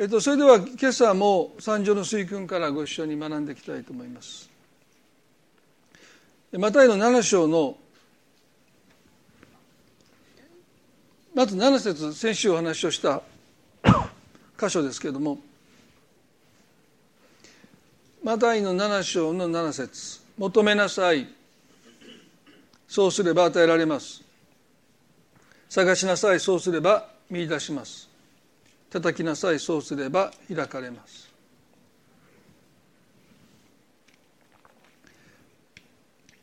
えっと、それでは今朝も三条の水訓からご一緒に学んでいきたいと思います。マタイの7章のまず7節先週お話をした箇所ですけれどもマタイの7章の7節求めなさい。そうすれば与えられます。探しなさい。そうすれば見出します。叩きなさい。そうすれば開かれます。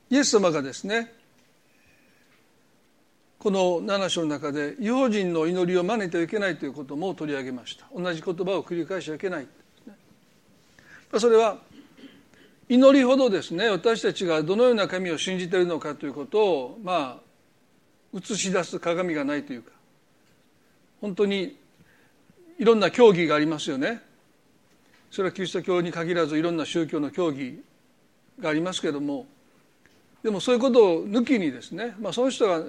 イエス様がですねこの7章の中で違法人の祈りを真似てはいけないということも取り上げました。同じ言葉を繰り返しちゃいけない、それは祈りほどですね私たちがどのような神を信じているのかということをまあ映し出す鏡がないというか本当にいろんな教義がありますよねそれはキリスト教に限らずいろんな宗教の教義がありますけれどもでもそういうことを抜きにですね、まあ、その人が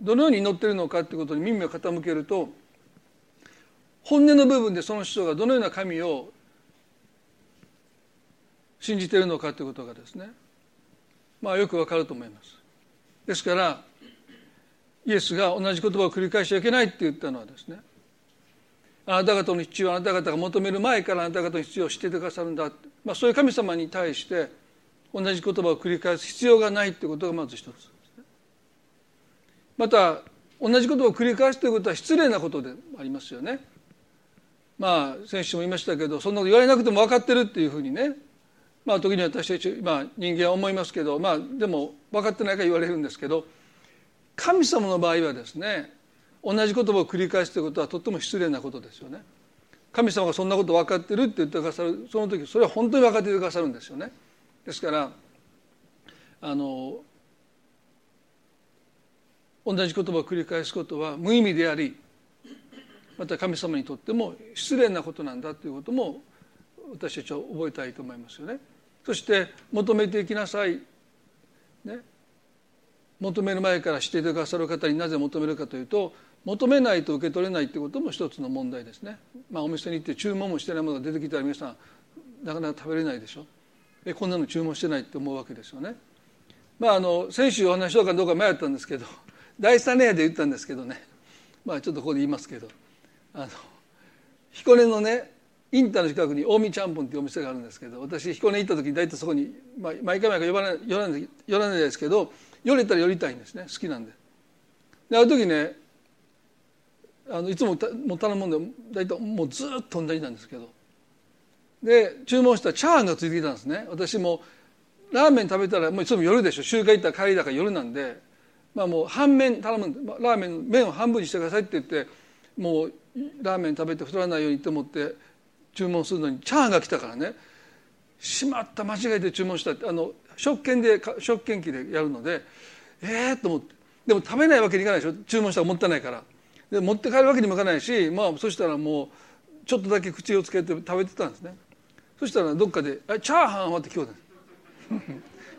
どのように祈ってるのかということに耳を傾けると本音の部分でその人がどのような神を信じているのかということがですねまあよくわかると思います。ですからイエスが同じ言葉を繰り返しちゃいけないって言ったのはですねあなた方の必要あなた方が求める前からあなた方の必要を知っててくださるんだ、まあ、そういう神様に対して同じ言葉を繰り返す必要がないということがまず一つ。また同じ言葉を繰り返すということは失礼なことでありますよね。まあ先週も言いましたけどそんなこと言われなくても分かってるっていうふうにね。まあ時に私たち、まあ、人間は思いますけどまあでも分かってないから言われるんですけど神様の場合はですね同じ言葉を繰り返すということはとっても失礼なことですよね。神様がそんなこと分かってるって言ってくださるその時それは本当に分かってくださるんですよね。ですからあの同じ言葉を繰り返すことは無意味でありまた神様にとっても失礼なことなんだということも私たちは覚えたいと思いますよね。そして求めていきなさい、ね、求める前から知っていてくださる方になぜ求めるかというと求めないと受け取れないってことも一つの問題ですね、まあ、お店に行って注文もしてないものが出てきたら皆さんなかなか食べれないでしょ。えこんなの注文してないって思うわけですよね。まああの先週お話しようかどうか迷ったんですけど 第三例で言ったんですけどね。まあちょっとここで言いますけど。あの彦根のねインターの近くに近江ちゃんぽんっていうお店があるんですけど私彦根行った時に大体そこに、まあ、毎回毎回寄らない寄らないですけど寄れたら寄りたいんですね。好きなんで。である時ねあのいつもも頼むんで大体もうずっと同じなんですけど。で注文したらチャーハンがついてきたんですね。私もラーメン食べたらもういつも夜でしょ。集会行ったら帰りだから夜なんで、まあ、もう半麺頼むラーメン麺を半分にしてくださいって言ってもうラーメン食べて太らないようにと思って注文するのにチャーハンが来たからね。しまった間違えて注文したって。あの食券で食券機でやるのでええー、と思って。でも食べないわけにいかないでしょ。注文したらもったいないから。で持って帰るわけにもいかないしまあそしたらもうちょっとだけ口をつけて食べてたんですね。そしたらどっかで「チャーハンは?」って聞こえ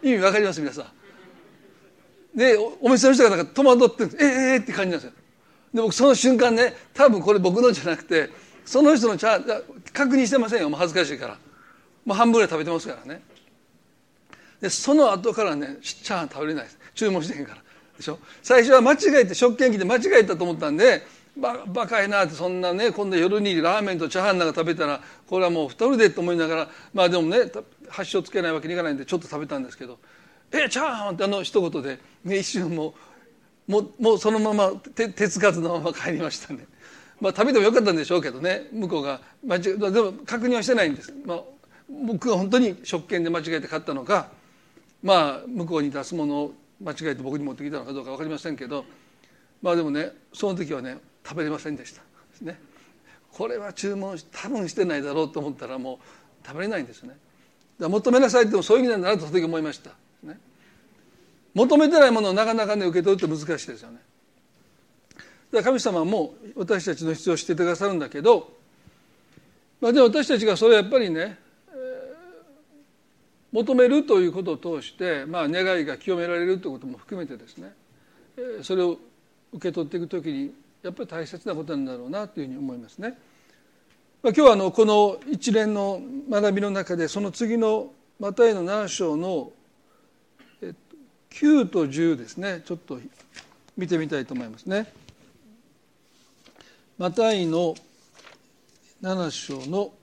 た 意味わかります？皆さん。でお店の人がなんか戸惑ってるんです。ええー、って感じなんですよ。で僕その瞬間ね多分これ僕のじゃなくてその人のチャーハン確認してませんよ。もう恥ずかしいから。もう半分ぐらい食べてますからね。でその後からねチャーハン食べれないです。注文してへんから。でしょ？最初は間違えて食券機で間違えたと思ったんでババカやなってそんなね今度夜にラーメンとチャーハンなんか食べたらこれはもう太るでと思いながらまあでもね箸をつけないわけにいかないんでちょっと食べたんですけど「えチャーハン!」ってあの一言で、ね、一瞬もうももうそのまま手手つかずのまま帰りましたね。まあ食べてもよかったんでしょうけどね向こうが間違でも確認はしてないんです。まあ僕が本当に食券で間違えて買ったのかまあ向こうに出すものを間違えて僕に持ってきたのかどうか分かりませんけどまあでもねその時はね食べれませんでした。ね。これは注文多分してないだろうと思ったらもう食べれないんですね。だ求めなさいってもそういう意味なんだなとその時思いました、ね、求めてないものをなかなかね受け取るって難しいですよね。だから神様も私たちの必要を知っててくださるんだけど、まあ、でも私たちがそれやっぱりね求めるということを通して、まあ、願いが清められるということも含めてですねそれを受け取っていく時にやっぱり大切なことなんだろうなというふうに思いますね。今日はあのこの一連の学びの中でその次のマタイの7章の9と10ですねちょっと見てみたいと思いますね。マタイの7章の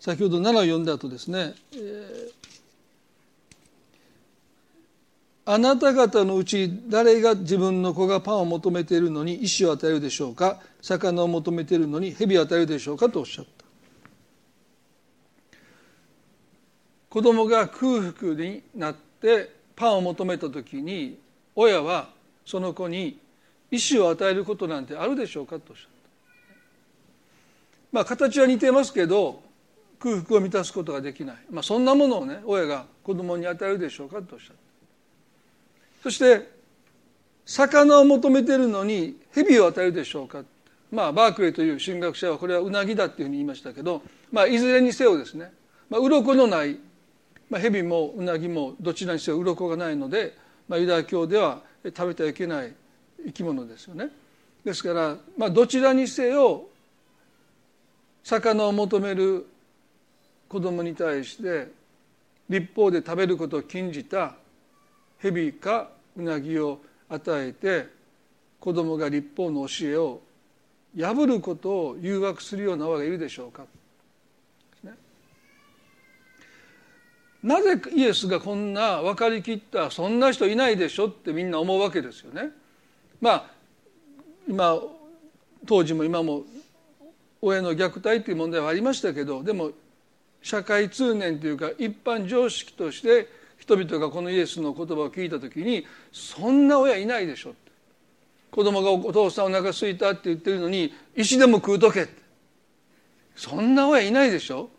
先ほど7を読んだ後ですね、えーあなた方のうち誰が自分の子がパンを求めているのに石を与えるでしょうか魚を求めているのに蛇を与えるでしょうかとおっしゃった。子供が空腹になってパンを求めた時に親はその子に石を与えることなんてあるでしょうかとおっしゃった。まあ形は似てますけど空腹を満たすことができない、まあ、そんなものをね親が子供に与えるでしょうかとおっしゃったそして魚を求めているのに蛇を与えるでしょうか。まあバークレーという神学者はこれはうなぎだっていうふうに言いましたけど、まあ、いずれにせよですね、まあ、鱗のない、まあ、蛇もうなぎもどちらにせよ鱗がないので、まあ、ユダヤ教では食べてはいけない生き物ですよね。ですから、まあ、どちらにせよ魚を求める子供に対して立法で食べることを禁じた蛇かうなぎを与えて子供が立法の教えを破ることを誘惑するような親がいるでしょうか、ね、なぜイエスがこんな分かりきったそんな人いないでしょってみんな思うわけですよね。まあ今当時も今も親の虐待という問題はありましたけどでも社会通念というか一般常識として人々がこのイエスの言葉を聞いた時にそんな親いないでしょ。子供がお父さんお腹すいたって言ってるのに石でも食うとけそんな親いないでしょ。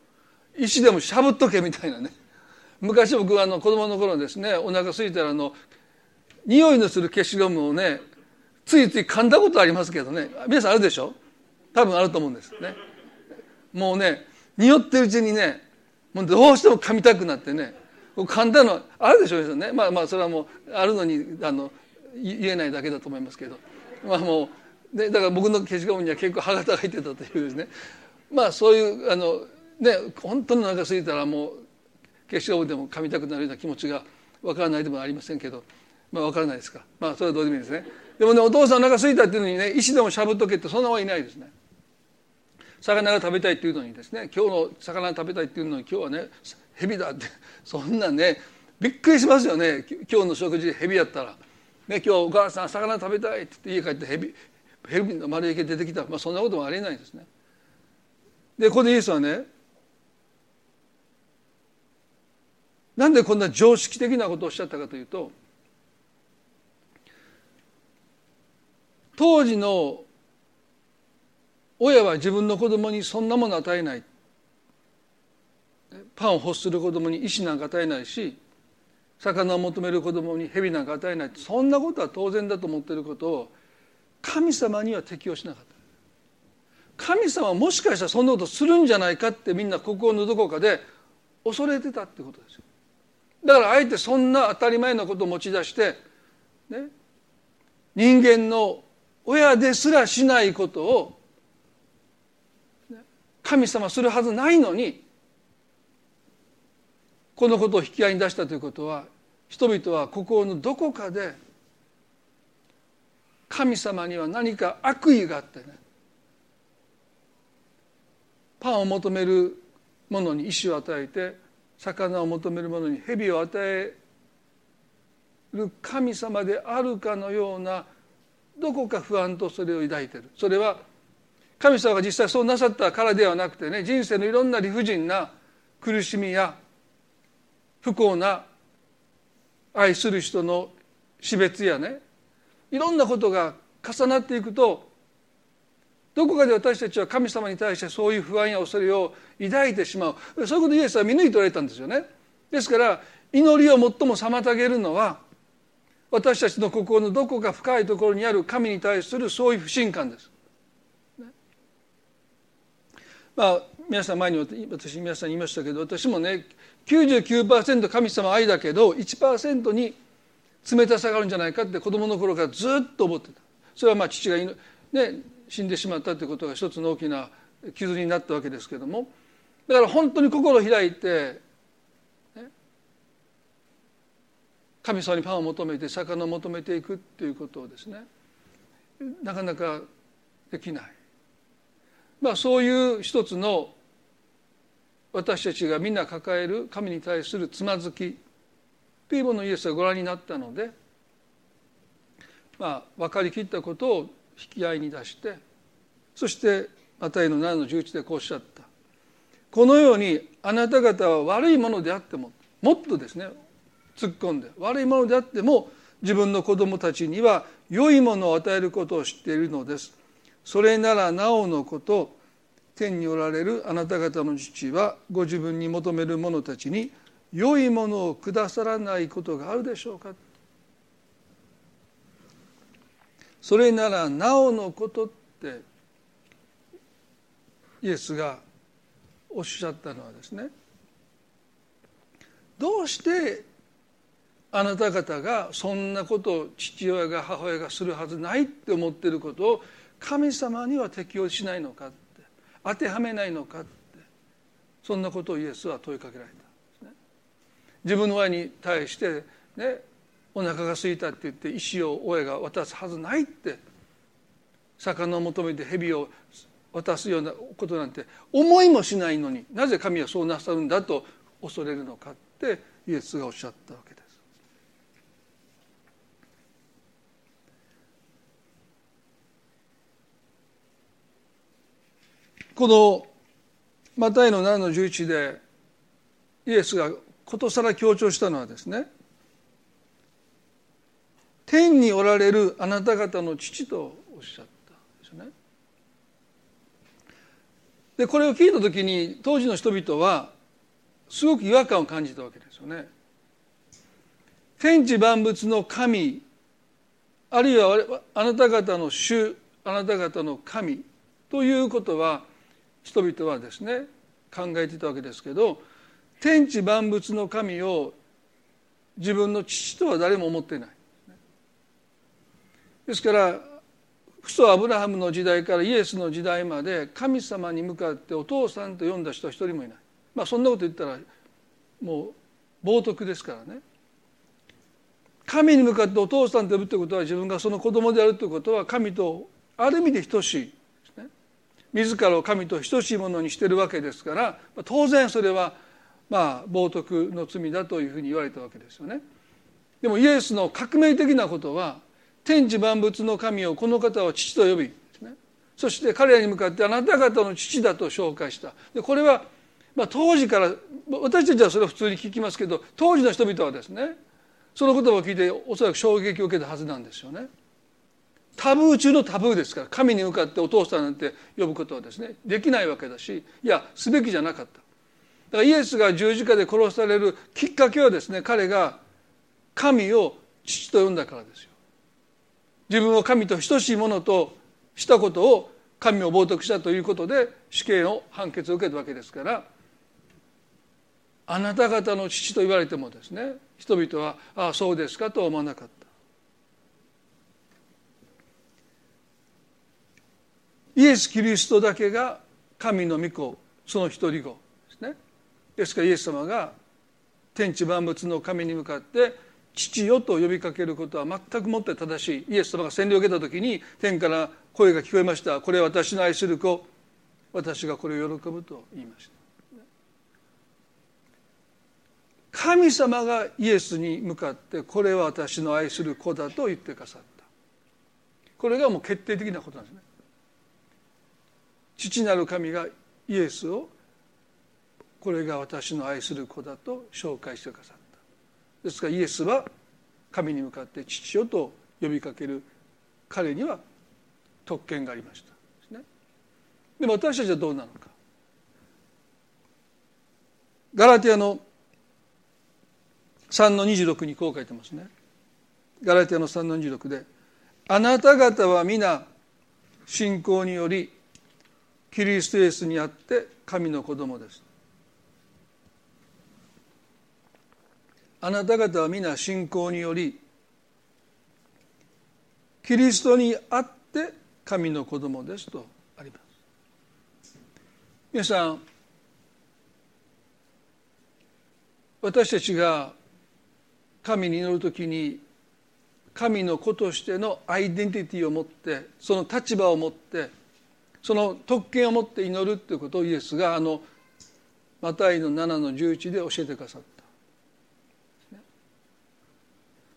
石でもしゃぶっとけみたいなね。昔僕はあの子供の頃ですねお腹すいたらあの匂いのする消しゴムをねついつい噛んだことありますけどね。皆さんあるでしょ。多分あると思うんですね。もうね匂ってるうちにねもうどうしても噛みたくなってね簡単なあるでしょうね。まあまあそれはもうあるのにあの言えないだけだと思いますけど。まあもうでだから僕の消しゴムには結構歯型が入ってたというですね。まあそういうあのね本当にお腹空いたらもう消しゴムでも噛みたくなるような気持ちがわからないでもありませんけど。まあわからないですか。まあそれはどうでもいいですね。でもねお父さんお腹空いたっていうのにね石でもしゃぶっとけってそんなはいないですね。魚が食べたいっていうのにですね今日の魚食べたいっていうのに今日はね蛇だってそんなねびっくりしますよね。今日の食事で蛇やったら、ね、今日お母さん魚食べたいって言って家帰って蛇蛇の丸焼け出てきた、まあ、そんなこともありえないですね。でここでイエスはねなんでこんな常識的なことをおっしゃったかというと当時の親は自分の子供にそんなもの与えない。パンを欲する子供に石なんか与えないし魚を求める子供に蛇なんか与えない。そんなことは当然だと思っていることを神様には適用しなかった。神様はもしかしたらそんなことするんじゃないかってみんな心のどこかで恐れてたってことですよ。だからあえてそんな当たり前のことを持ち出して、ね、人間の親ですらしないことを神様するはずないのにこのことを引き合いに出したということは人々は心のどこかで神様には何か悪意があってねパンを求める者に石を与えて魚を求める者に蛇を与える神様であるかのようなどこか不安とそれを抱いている。それは神様が実際そうなさったからではなくてね人生のいろんな理不尽な苦しみや不幸な愛する人の死別やねいろんなことが重なっていくとどこかで私たちは神様に対してそういう不安や恐れを抱いてしまうそういうことイエスは見抜いておられたんですよねですから祈りを最も妨げるのは私たちの心のどこか深いところにある神に対するそういう不信感です。まあ皆さん前に私皆さん言いましたけど私もね99%神様愛だけど1%に冷たさがあるんじゃないかって子供の頃からずっと思ってた。それはまあ父が、ね、死んでしまったということが一つの大きな傷になったわけですけども。だから本当に心を開いて、ね、神様にパンを求めて魚を求めていくっていうことをですねなかなかできない、まあ、そういう一つの私たちがみんな抱える神に対するつまずきというものをイエスはご覧になったので、まあ、分かりきったことを引き合いに出してそしてマタイの7の11でこうおっしゃった。このようにあなた方は悪いものであってももっとですね突っ込んで悪いものであっても自分の子供たちには良いものを与えることを知っているのです。それならなおのこと天におられるあなた方の父はご自分に求める者たちに良いものをくださらないことがあるでしょうか。それならなおのことってイエスがおっしゃったのはですねどうしてあなた方がそんなことを父親が母親がするはずないって思っていることを神様には適用しないのかって当てはめないのかってそんなことをイエスは問いかけられた。ね自分の親に対してねお腹が空いたって言って石を親が渡すはずないって魚を求めて蛇を渡すようなことなんて思いもしないのになぜ神はそうなさるんだと恐れるのかってイエスがおっしゃったわけです。このマタイの7の11でイエスがことさら強調したのはですね天におられるあなた方の父とおっしゃったんですね。でこれを聞いた時に当時の人々はすごく違和感を感じたわけですよね。天地万物の神あるいはあなた方の主あなた方の神ということは人々はですね考えていたわけですけど天地万物の神を自分の父とは誰も思っていない。ですから父祖アブラハムの時代からイエスの時代まで神様に向かってお父さんと呼んだ人は一人もいない。まあそんなこと言ったらもう冒涜ですからね。神に向かってお父さんと呼ぶということは自分がその子供であるということは神とある意味で等しい。自らを神と等しいものにしているわけですから当然それはまあ冒涜の罪だというふうに言われたわけですよねでもイエスの革命的なことは天地万物の神をこの方は父と呼び、ね、そして彼らに向かってあなた方の父だと紹介したでこれは、まあ、当時から私たちはそれを普通に聞きますけど当時の人々はですねその言葉を聞いておそらく衝撃を受けたはずなんですよね。タブー中のタブーですから神に向かってお父さんなんて呼ぶことはですねできないわけだしいやすべきじゃなかった。だからイエスが十字架で殺されるきっかけはですね彼が神を父と呼んだからですよ。自分を神と等しいものとしたことを神を冒涜したということで死刑の判決を受けたわけですからあなた方の父と言われてもですね人々はああそうですかとは思わなかった。イエス・キリストだけが神の御子その一人子ですね。ですからイエス様が天地万物の神に向かって父よと呼びかけることは全くもって正しい。イエス様が洗礼を受けた時に天から声が聞こえました。これは私の愛する子。私がこれを喜ぶと言いました。神様がイエスに向かってこれは私の愛する子だと言ってくださった。これがもう決定的なことなんですね。父なる神がイエスをこれが私の愛する子だと紹介してくださった。ですからイエスは神に向かって父よと呼びかける彼には特権がありました。でも私たちはどうなのか。ガラティアの3の26にこう書いてますね。ガラティアの3の26で「あなた方は皆信仰によりキリストイエスにあって神の子供です」あなた方は皆信仰によりキリストにあって神の子供ですとあります。皆さん私たちが神に祈る時に神の子としてのアイデンティティを持ってその立場を持ってその特権を持って祈るということをイエスがあのマタイの7の11で教えてくださった。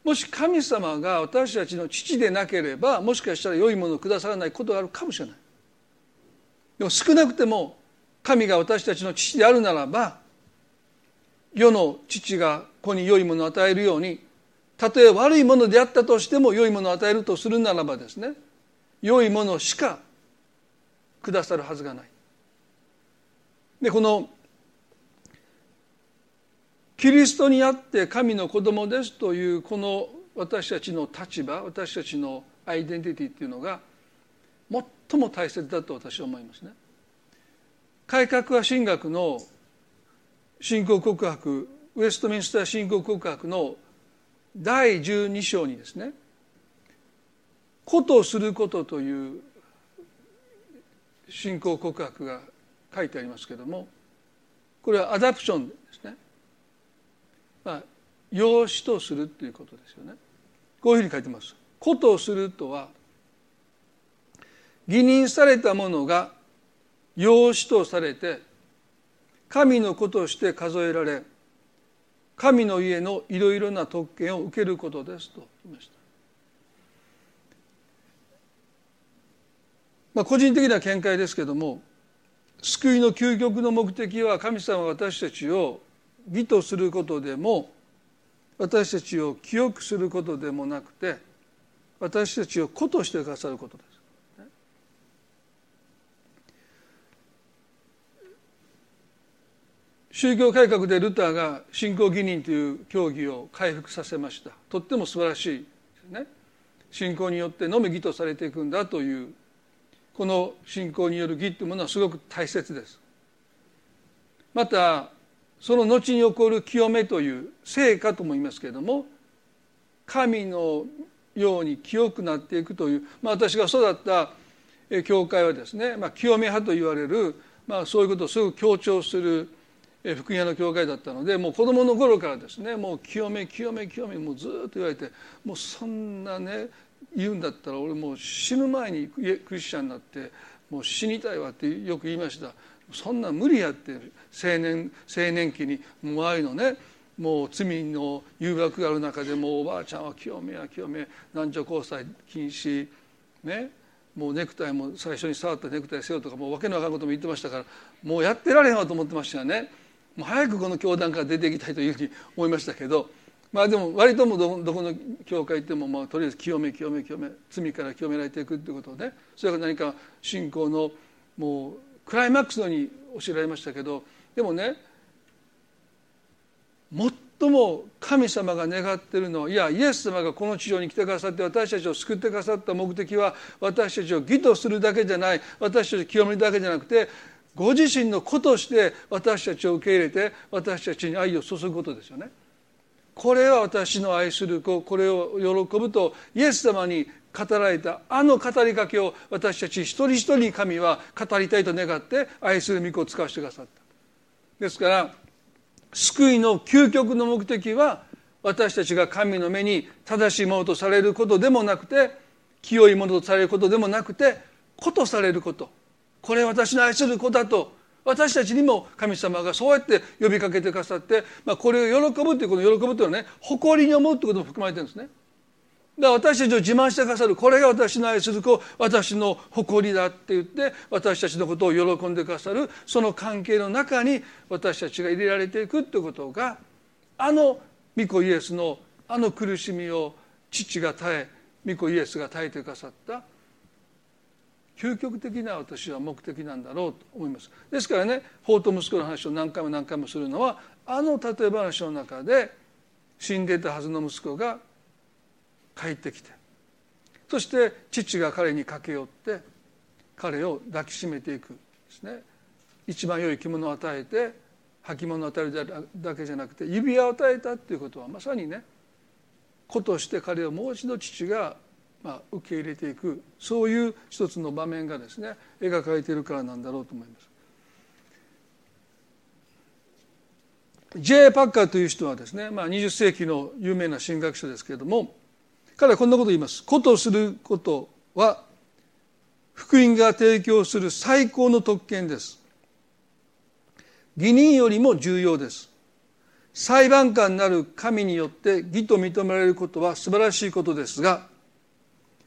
もし神様が私たちの父でなければもしかしたら良いものをくださらないことがあるかもしれない。でも少なくても神が私たちの父であるならば世の父が子に良いものを与えるようにたとえ悪いものであったとしても良いものを与えるとするならばですね良いものしかくださるはずがない。でこのキリストにあって神の子供ですというこの私たちの立場私たちのアイデンティティっていうのが最も大切だと私は思いますね。改革は神学の信仰告白ウェストミンスター信仰告白の第12章にですね「ことをすること」という信仰告白が書いてありますけどもこれはアダプションですね、まあ、養子とするということですよねこういうふうに書いてます。ことをするとは義任されたものが養子とされて神の子として数えられ神の家のいろいろな特権を受けることですと言いました。まあ、個人的な見解ですけども救いの究極の目的は神様が私たちを義とすることでも私たちを清くすることでもなくて私たちを子としてくださることです。宗教改革でルターが信仰義人という教義を回復させましたとっても素晴らしいね信仰によってのみ義とされていくんだというこの信仰による義というものはすごく大切です。またその後に起こる清めという成果とも言いますけれども神のように清くなっていくという、まあ、私が育った教会はですね、まあ、清め派と言われる、まあ、そういうことをすごく強調する福音屋の教会だったのでもう子供の頃からですねもう清め清め清めもうずっと言われてもうそんなね言うんだったら俺もう死ぬ前にクリスチャンになってもう死にたいわってよく言いましたそんな無理やって青年青年期にもうああいうのねもう罪の誘惑がある中でもうおばあちゃんは清めや清め男女交際禁止ねもうネクタイも最初に触ったネクタイせよとかもう訳の分かることも言ってましたからもうやってられへんわと思ってましたよね。もう早くこの教団から出ていきたいというふうに思いましたけどまあでも割ともどこの教会行ってもまあとりあえず清め清め清め罪から清められていくっていうことでそれが何か信仰のもうクライマックスのに教えられましたけどでもね最も神様が願ってるのはいやイエス様がこの地上に来てくださって私たちを救ってくださった目的は私たちを義とするだけじゃない私たちを清めるだけじゃなくてご自身の子として私たちを受け入れて私たちに愛を注ぐことですよね。これは私の愛する子これを喜ぶとイエス様に語られたあの語りかけを私たち一人一人に神は語りたいと願って愛する御子を使わせてくださった。ですから救いの究極の目的は私たちが神の目に正しいものとされることでもなくて清いものとされることでもなくて子とされることこれ私の愛する子だと私たちにも神様がそうやって呼びかけてくださって、まあ、これを喜ぶっていうこの喜ぶというのはね誇りに思うってことも含まれてるんですね。だから私たちを自慢してくださるこれが私の愛する子私の誇りだって言って私たちのことを喜んでくださるその関係の中に私たちが入れられていくってことがあの御子イエスのあの苦しみを父が耐え御子イエスが耐えてくださった究極的な私は目的なんだろうと思います。ですからね法と息子の話を何回も何回もするのはあの例え話の中で死んでいたはずの息子が帰ってきてそして父が彼に駆け寄って彼を抱きしめていくですね。一番良い着物を与えて履物を与えるだけじゃなくて指輪を与えたっていうことはまさにね子として彼をもう一度父がまあ、受け入れていくそういう一つの場面がですね描かれてるからなんだろうと思います。J. パッカーという人はですね、まあ、20世紀の有名な神学者ですけれども彼はこんなことを言います。ことすることは福音が提供する最高の特権です。義人よりも重要です。裁判官なる神によって義と認められることは素晴らしいことですが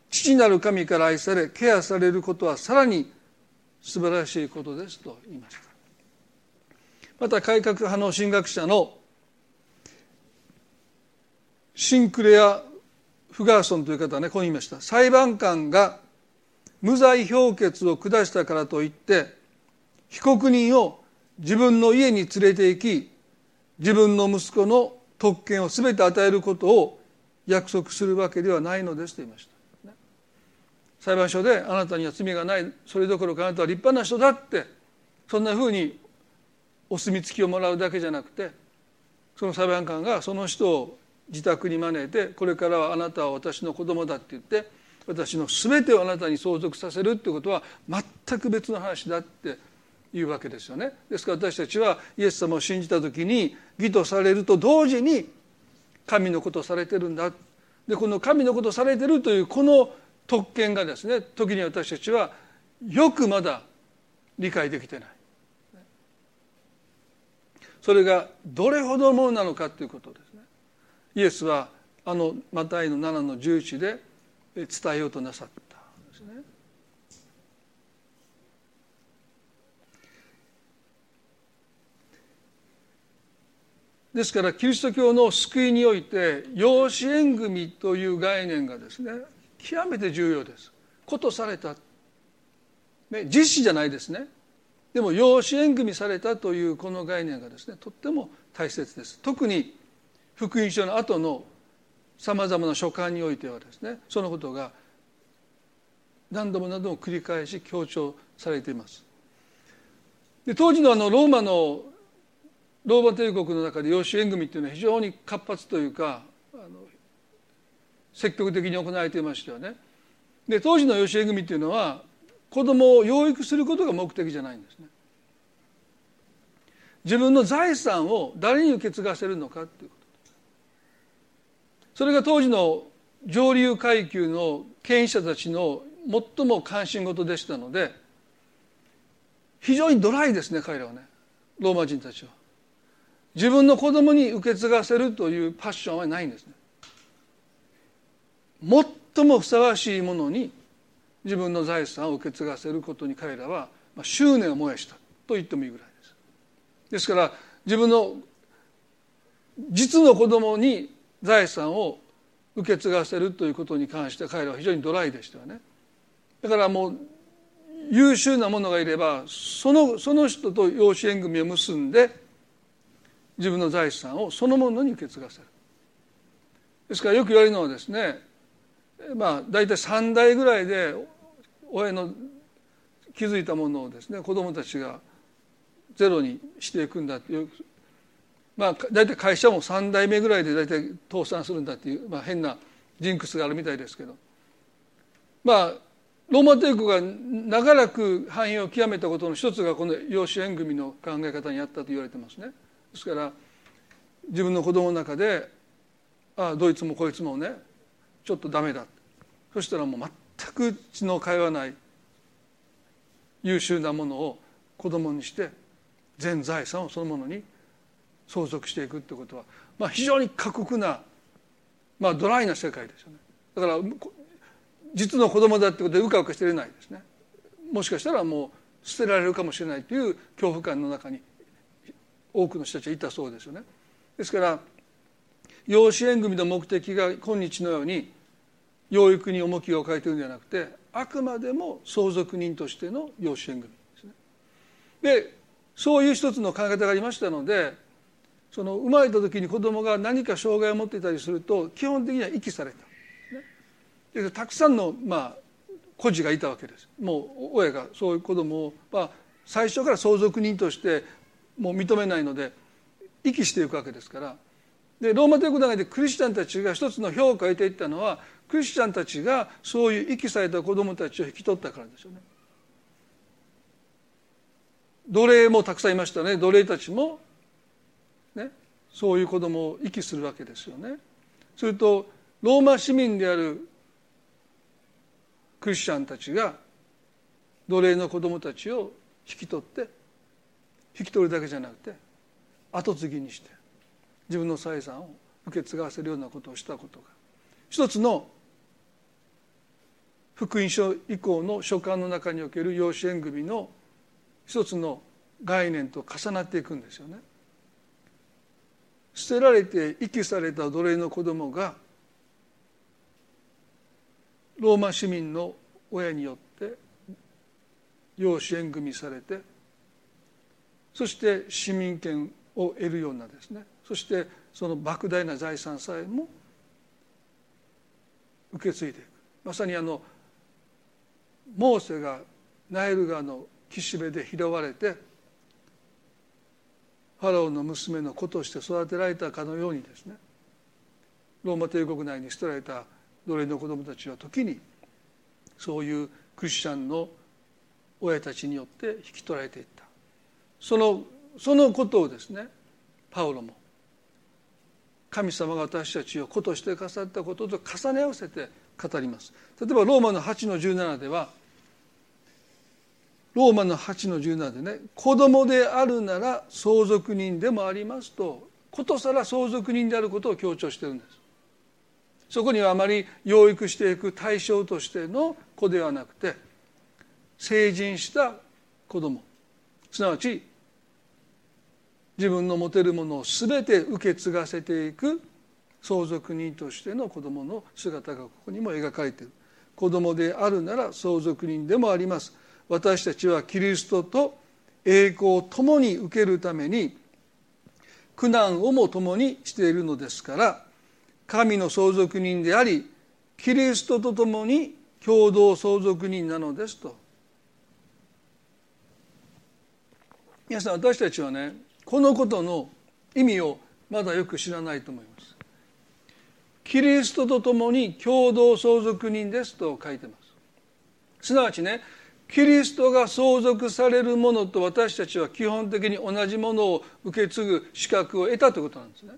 父なる神から愛されケアされることはさらに素晴らしいことですと言いました。また改革派の神学者のシンクレア・フガーソンという方はねこう言いました。裁判官が無罪評決を下したからといって被告人を自分の家に連れて行き自分の息子の特権を全て与えることを約束するわけではないのですと言いました、裁判所であなたには罪がないそれどころかあなたは立派な人だってそんなふうにお墨付きをもらうだけじゃなくてその裁判官がその人を自宅に招いてこれからはあなたは私の子供だって言って私の全てをあなたに相続させるってことは全く別の話だっていうわけですよね。ですから私たちはイエス様を信じた時に義とされると同時に神のことをされてるんだでこの神のことをされてるというこの特権がですね時に私たちはよくまだ理解できてない。それがどれほどものなのかということですね。イエスはあのマタイの7の11で伝えようとなさったんですね。ですからキリスト教の救いにおいて養子縁組という概念がですね極めて重要です。ことされた、ね、実施じゃないですねでも養子縁組されたというこの概念がですねとっても大切です。特に福音書の後のさまざまな書簡においてはですねそのことが何度も何度も繰り返し強調されています。で当時のあのローマのローマ帝国の中で養子縁組っていうのは非常に活発というか積極的に行われていましたよね。で当時の養子縁組っていうのは子供を養育することが目的じゃないんですね。自分の財産を誰に受け継がせるのかっていうことそれが当時の上流階級の権威者たちの最も関心事でしたので非常にドライですね彼らはねローマ人たちは。自分の子供に受け継がせるというパッションはないんですね。最もふさわしいものに自分の財産を受け継がせることに彼らは執念を燃やしたと言ってもいいぐらいです。ですから自分の実の子供に財産を受け継がせるということに関して彼らは非常にドライでしたよね。だからもう優秀な者がいればそのその人と養子縁組を結んで自分の財産をそのものに受け継がせるですからよく言われるのはですねまあ大体3代ぐらいで親の築いたものをですね子どもたちがゼロにしていくんだっていうまあ大体会社も3代目ぐらいで大体倒産するんだっていう、まあ、変なジンクスがあるみたいですけどまあローマ帝国が長らく繁栄を極めたことの一つがこの養子縁組の考え方にあったと言われてますね。ですから自分の子供の中でああどいつもこいつもねちょっとダメだ。そしたらもう全く血の通わない優秀なものを子供にして全財産をそのものに相続していくってことは、まあ、非常に過酷な、まあ、ドライな世界ですよね。だから実の子供だってことでうかうかしてれないですね。もしかしたらもう捨てられるかもしれないという恐怖感の中に多くの人たちはいたそうですよね。ですから養子縁組の目的が今日のように養育に重きを置かれているんではなくてあくまでも相続人としての養子縁組ですね。でそういう一つの考え方がありましたのでその生まれた時に子供が何か障害を持っていたりすると基本的には遺棄された、ね、たくさんのまあ孤児がいたわけです。もう親がそういう子供を、まあ、最初から相続人としてもう認めないので遺棄していくわけですからでローマ帝国の中でクリスチャンたちが一つの評価を得ていったのはクリスチャンたちがそういう遺棄された子どもたちを引き取ったからですよね。奴隷もたくさんいましたね奴隷たちもね、そういう子供を遺棄するわけですよね。するとローマ市民であるクリスチャンたちが奴隷の子供たちを引き取って引き取るだけじゃなくて後継ぎにして自分の財産を受け継がせるようなことをしたことが一つの福音書以降の書簡の中における養子縁組の一つの概念と重なっていくんですよね。捨てられて遺棄された奴隷の子供がローマ市民の親によって養子縁組されてそして市民権を得るようなですねそしてその莫大な財産さえも受け継いでいく。まさにあのモーセがナイル川の岸辺で拾われてファラオの娘の子として育てられたかのようにですねローマ帝国内に捨てられた奴隷の子供たちは時にそういうクリスチャンの親たちによって引き取られていった。そのそのことをですねパウロも神様が私たちを子として語ったことと重ね合わせて語ります。例えばローマの8の17ではローマの8の17でね子供であるなら相続人でもありますとことさら相続人であることを強調してるんです。そこにはあまり養育していく対象としての子ではなくて成人した子供。すなわち自分の持てるものを全て受け継がせていく相続人としての子供の姿がここにも描かれている。子供であるなら相続人でもあります。私たちはキリストと栄光を共に受けるために苦難をも共にしているのですから神の相続人でありキリストと共に共同相続人なのですと。皆さん私たちはねこのことの意味をまだよく知らないと思います。キリストと共に共同相続人ですと書いてます。すなわちねキリストが相続されるものと私たちは基本的に同じものを受け継ぐ資格を得たということなんですね。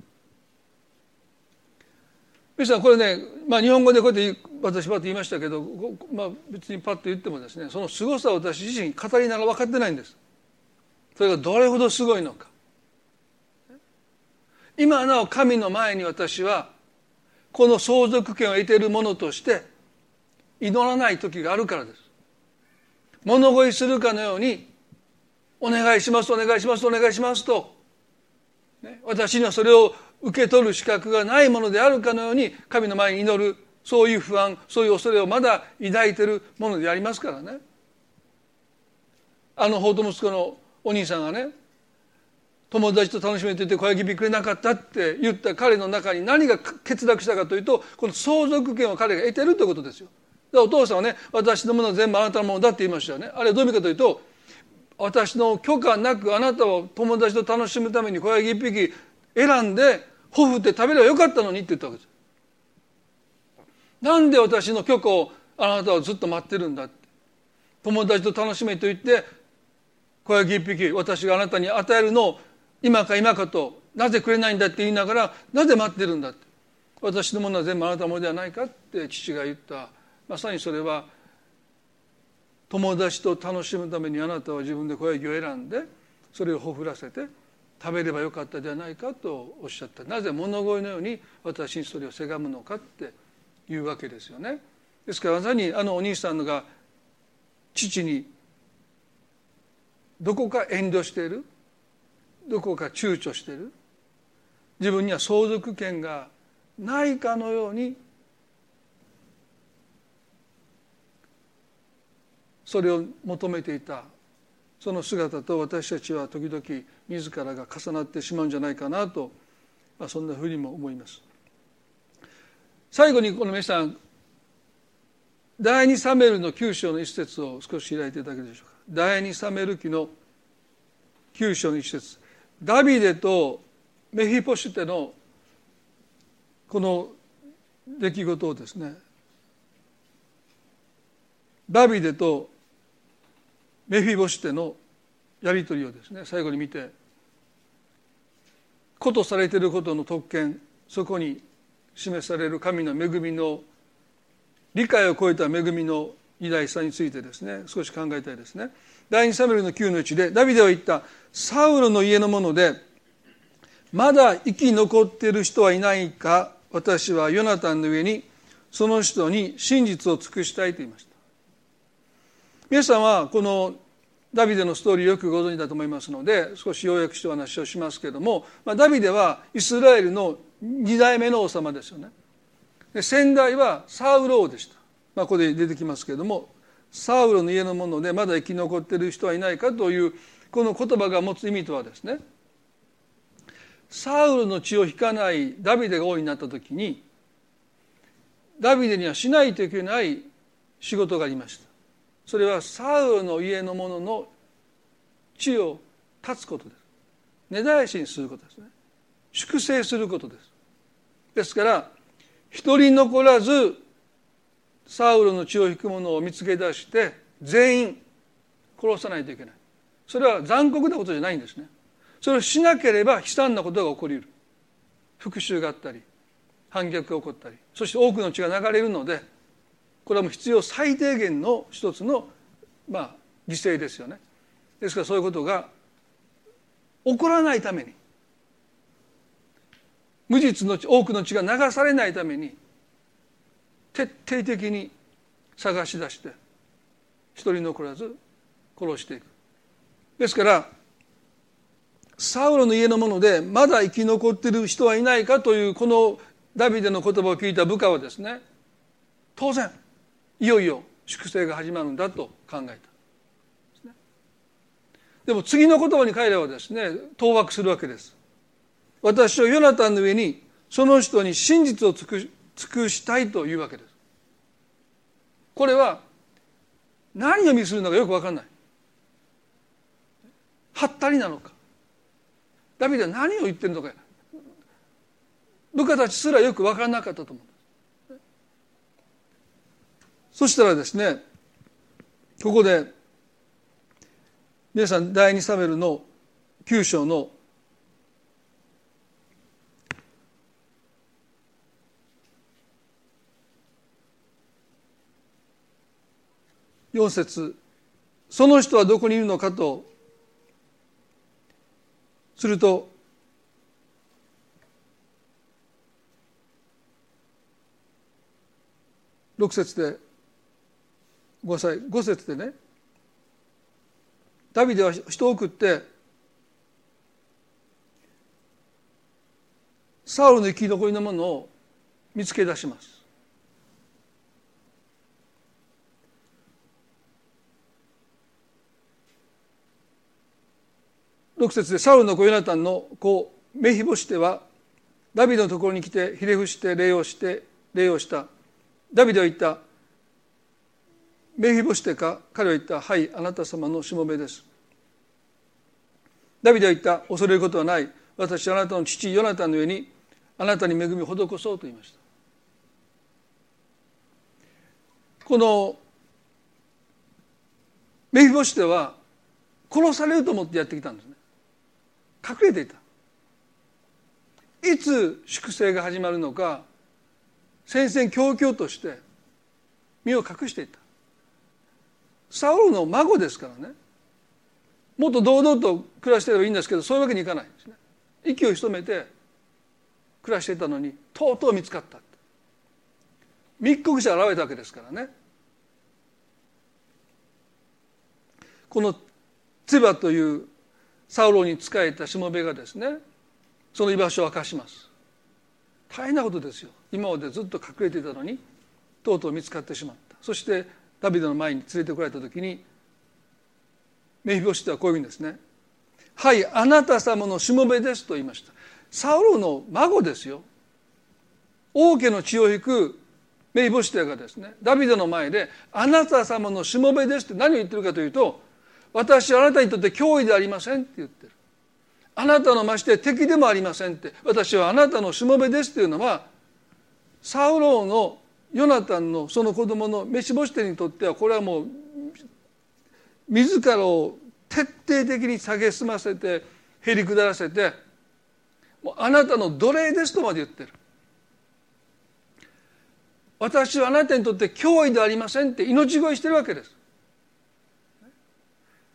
皆さんこれね、まあ、日本語でこうやって私パッと言いましたけど、まあ、別にパッと言ってもですねその凄さを私自身語りながら分かってないんです。それがどれほどすごいのか。今なお神の前に私はこの相続権を得ているものとして祈らない時があるからです。物乞いするかのようにお願いしますお願いしますお願いしますと、ね、私にはそれを受け取る資格がないものであるかのように神の前に祈るそういう不安そういう恐れをまだ抱いてるものでありますからね。あの法と息子のお兄さんがね友達と楽しめていて小焼きびっくれなかったって言った彼の中に何が欠落したかというとこの相続権を彼が得てるということですよだから。お父さんはね私のものは全部あなたのものだって言いましたよね。あれはどういう意味かというと私の許可なくあなたを友達と楽しむために小焼き一匹選んでほふって食べればよかったのにって言ったわけです。なんで私の許可をあなたはずっと待ってるんだって。友達と楽しめと言って小焼き一匹私があなたに与えるのを今か今かとなぜくれないんだって言いながらなぜ待ってるんだって。私のものは全部あなたのものではないかって父が言った。まさにそれは友達と楽しむためにあなたは自分で小焼きを選んでそれをほふらせて食べればよかったではないかとおっしゃった。なぜ物乞いのように私にそれをせがむのかっていうわけですよね。ですからまさにあのお兄さんが父にどこか遠慮している。どこか躊躇している自分には相続権がないかのようにそれを求めていたその姿と私たちは時々自らが重なってしまうんじゃないかなと、まあ、そんなふうにも思います。最後にこの皆さん第二サメルの九章の一節を少し開いていただけでしょうか。第二サメル記の九章の一節ダビデとメヒポシュテのこの出来事をですねダビデとメフィボシテのやり取りをですね最後に見てことされていることの特権そこに示される神の恵みの理解を超えた恵みの偉大さについてですね少し考えたいですね。第2サムエルの9の1でダビデは言ったサウルの家のものでまだ生き残っている人はいないか私はヨナタンの上にその人に真実を尽くしたいと言いました。皆さんはこのダビデのストーリーよくご存知だと思いますので少し要約してお話をしますけれども、まあ、ダビデはイスラエルの2代目の王様ですよね。で先代はサウロ王でした、まあ、ここで出てきますけれどもサウロの家のものでまだ生き残っている人はいないかというこの言葉が持つ意味とはですね。サウルの血を引かないダビデが王になった時にダビデにはしないといけない仕事がありました。それはサウルの家の者の地を断つことです。根絶やしにすることですね。粛清することです。ですから一人残らずサウルの血を引く者を見つけ出して全員殺さないといけない。それは残酷なことじゃないんですね。それをしなければ悲惨なことが起こりうる。復讐があったり反逆が起こったりそして多くの血が流れるのでこれはもう必要最低限の一つのまあ犠牲ですよね。ですからそういうことが起こらないために無実の多くの血が流されないために徹底的に探し出して一人残らず殺していく。ですからサウロの家のものでまだ生き残っている人はいないかというこのダビデの言葉を聞いた部下はですね当然いよいよ粛清が始まるんだと考えた。でも次の言葉に彼らはですね当惑するわけです。私はヨナタンの上にその人に真実を尽く尽くしたいというわけです。これは何を見するのかよく分かんない。はったりなのか。ダビデは何を言ってるのか。部下たちすらよく分からなかったと思う。そしたらですねここで皆さん第二サメルの9章の4節。その人はどこにいるのかとすると6節でごめんなさい5節でね。ダビデは人を送ってサウルの生き残りのものを見つけ出します。6節でサウルの子ヨナタンの子メヒボシテはダビデのところに来てひれ伏して礼をして礼をした。ダビデは言った。メヒボシテか彼は言った。はいあなた様のしもべです。ダビデは言った。恐れることはない。私はあなたの父ヨナタンの上にあなたに恵みを施そうと言いました。このメヒボシテは殺されると思ってやってきたんです。隠れていた。いつ粛清が始まるのか戦々恐々として身を隠していた。サウルの孫ですからね。もっと堂々と暮らしてればいいんですけどそういうわけにいかないですね。息を潜めて暮らしていたのにとうとう見つかった。密告者現れたわけですからね。このツバというサウロに仕えたしもべがですねその居場所を明かします。大変なことですよ。今までずっと隠れていたのにとうとう見つかってしまった。そしてダビデの前に連れてこられた時にメヒボシテはこういう意味ですね「はいあなた様のしもべです」と言いました。サウロの孫ですよ。王家の血を引くメイボシテがですねダビデの前で「あなた様のしもべです」って何を言ってるかというと私はあなたにとって脅威でありませんって言ってる。あなたのまして敵でもありませんって。私はあなたのしもべですっていうのはサウローのヨナタンのその子供の飯干し手にとってはこれはもう自らを徹底的に蔑ませてへり下らせてもうあなたの奴隷ですとまで言ってる。私はあなたにとって脅威でありませんって命乞いしてるわけです。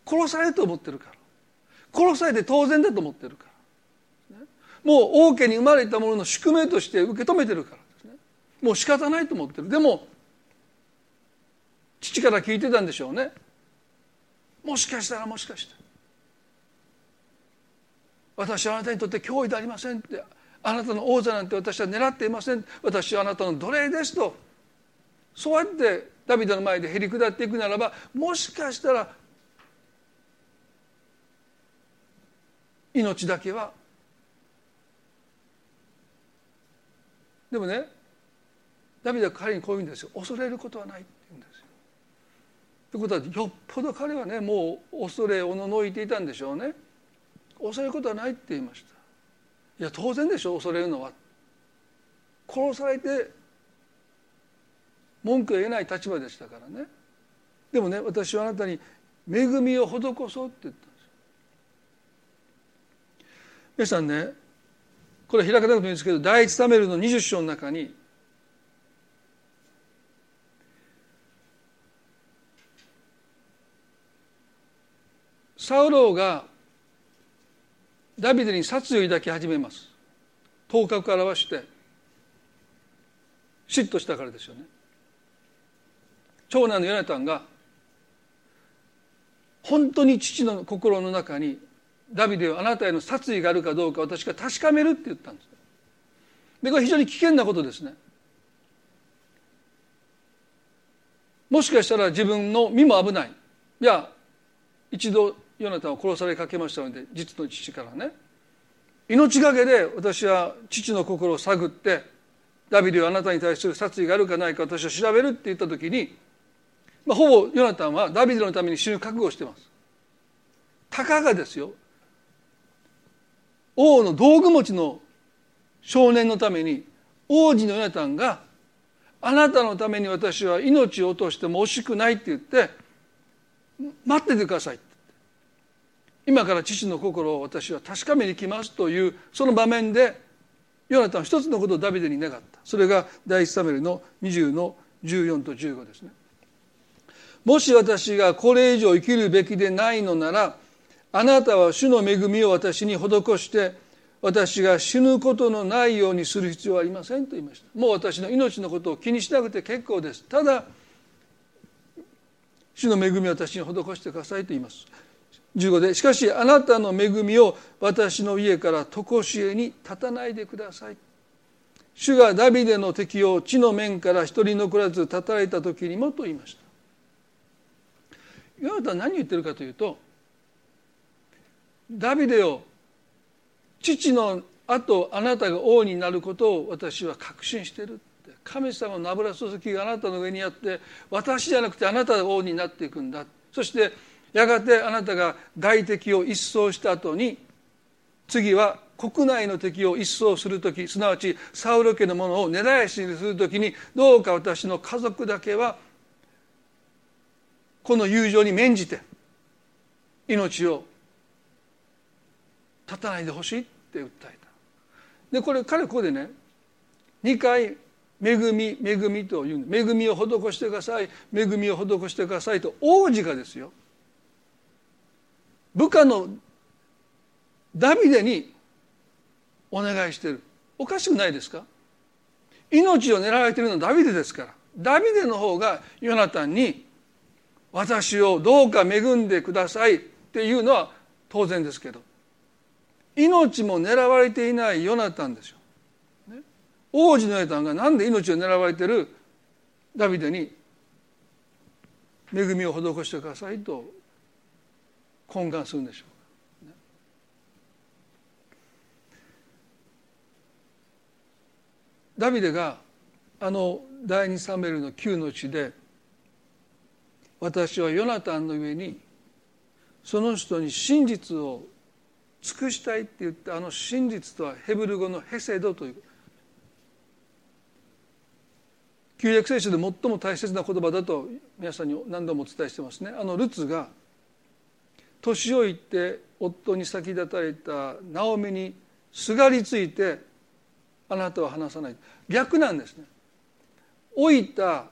殺されると思ってるから。殺されて当然だと思ってるから。もう王家に生まれたものの宿命として受け止めてるから。ですねもう仕方ないと思ってる。でも父から聞いてたんでしょうね。もしかしたらもしかしたら私はあなたにとって脅威でありませんって。あなたの王座なんて私は狙っていません。私はあなたの奴隷ですと。そうやってダビデの前でへり下っていくならばもしかしたら命だけはでもねダビデは彼にこう言うんですよ恐れることはないって言うんですよ。ということはよっぽど彼はねもう恐れおののいていたんでしょうね。恐れることはないって言いました。いや当然でしょ恐れるのは殺されて文句を言えない立場でしたからねでもね私はあなたに恵みを施そうって言った皆さんねこれ開かなくてもいいんですけど第一サメルの20章の中にサウローがダビデに殺意を抱き始めます。頭角を表して嫉妬したからですよね。長男のヨナタンが本当に父の心の中にダビデはあなたへの殺意があるかどうか私が確かめるって言ったんです。でこれ非常に危険なことですね。もしかしたら自分の身も危ない。いや一度ヨナタンを殺されかけましたので実の父からね。命がけで私は父の心を探ってダビデはあなたに対する殺意があるかないか私は調べるって言った時に、まあ、ほぼヨナタンはダビデのために死ぬ覚悟をしてます。たかがですよ。王の道具持ちの少年のために王子のヨナタンがあなたのために私は命を落としても惜しくないって言って待っててください今から父の心を私は確かめに来ますというその場面でヨナタンは一つのことをダビデに願った。それが第一サメルの20の14と15ですね。もし私がこれ以上生きるべきでないのならあなたは主の恵みを私に施して私が死ぬことのないようにする必要はありませんと言いました。もう私の命のことを気にしなくて結構です。ただ主の恵みを私に施してくださいと言います。15でしかしあなたの恵みを私の家から常しえに立たないでください。主がダビデの敵を地の面から一人残らず叩いた時にもと言いました。ヨナタは何を言ってるかというとダビデを父の後あなたが王になることを私は確信してるって。神様の油注ぎがあなたの上にあって私じゃなくてあなたが王になっていくんだ。そしてやがてあなたが外敵を一掃した後に次は国内の敵を一掃する時すなわちサウロ家のものを根絶やしにする時にどうか私の家族だけはこの友情に免じて命を絶たないでほしいって訴えた。でこれ彼ここでね2回恵み恵みという恵みを施してください恵みを施してくださいと王子がですよ部下のダビデにお願いしてる。おかしくないですか？命を狙われているのはダビデですから。ダビデの方がヨナタンに私をどうか恵んでくださいっていうのは当然ですけど。命も狙われていないヨナタンですよ。ね、王子のヨナタンが何で命を狙われてる？ダビデに恵みを施してくださいと懇願するんでしょう、ダビデがあの第二サメルの9の地で私はヨナタンの上にその人に真実を尽くしたいって言ってあの真実とはヘブル語のヘセドという。旧約聖書で最も大切な言葉だと皆さんに何度もお伝えしてますね。あのルツが年老いて夫に先立たれたナオミにすがりついてあなたは離さない。逆なんですね。老いた